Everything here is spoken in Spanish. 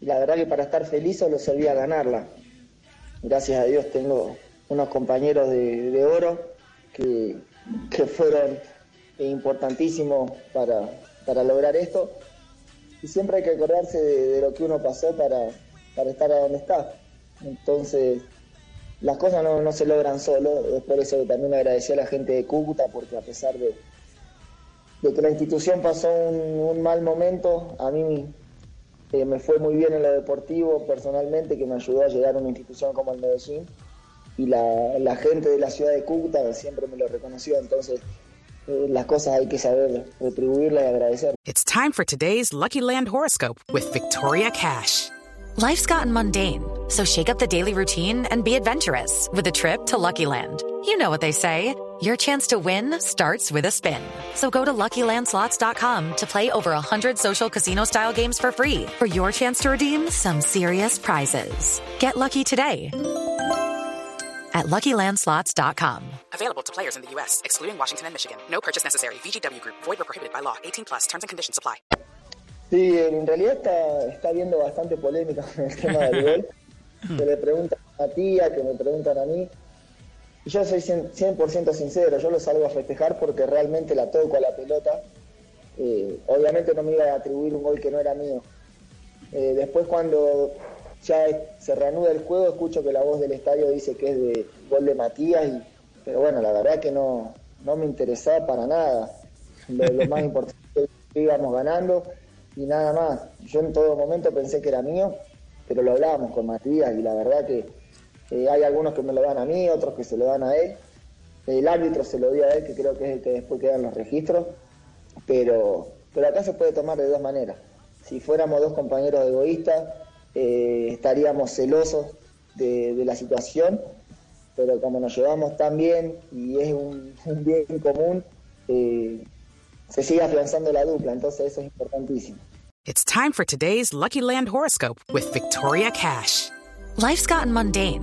y la verdad que para estar feliz solo servía ganarla. Gracias a Dios tengo unos compañeros de, de oro que, que fueron importantísimos para, para lograr esto. Y siempre hay que acordarse de, lo que uno pasó para, para estar a donde está. Entonces, las cosas no, no se logran solo. Es por eso que también agradecí a la gente de Cúcuta, porque a pesar de, de que la institución pasó un, un mal momento, a mí eh, me fue muy bien en lo deportivo personalmente, que me ayudó a llegar a una institución como el Medellín. Y la, la gente de la ciudad de Cúcuta siempre me lo reconoció. Entonces, eh, las cosas hay que saber retribuirlas y agradecer. It's time for today's Lucky Land horoscope with Victoria Cash. Life's gotten mundane, so shake up the daily routine and be adventurous with a trip to Lucky Land. You know what they say. Your chance to win starts with a spin. So go to LuckyLandSlots.com to play over 100 social casino-style games for free for your chance to redeem some serious prizes. Get lucky today at LuckyLandSlots.com. Available to players in the U.S., excluding Washington and Michigan. No purchase necessary. VGW Group. Void were prohibited by law. 18 plus. Terms and conditions apply. Sí, en realidad está, está habiendo bastante polémica con el tema del gol. Que le preguntan a tía, que me preguntan a mí. Y yo soy 100%, 100 sincero, yo lo salgo a festejar porque realmente la toco a la pelota. Eh, obviamente no me iba a atribuir un gol que no era mío. Eh, después cuando ya se reanuda el juego, escucho que la voz del estadio dice que es de gol de Matías, y, pero bueno, la verdad que no, no me interesaba para nada. Lo, lo más importante es que íbamos ganando y nada más. Yo en todo momento pensé que era mío, pero lo hablábamos con Matías y la verdad que eh, hay algunos que me lo dan a mí, otros que se lo dan a él. El árbitro se lo dio a él, que creo que es el que después quedan los registros, pero, pero acá se puede tomar de dos maneras. Si fuéramos dos compañeros egoístas, eh, estaríamos celosos de, de la situación, pero como nos llevamos tan bien y es un, un bien común, eh, se sigue afianzando la dupla, entonces eso es importantísimo. It's time for today's Lucky Land horoscope with Victoria Cash. Life's gotten mundane,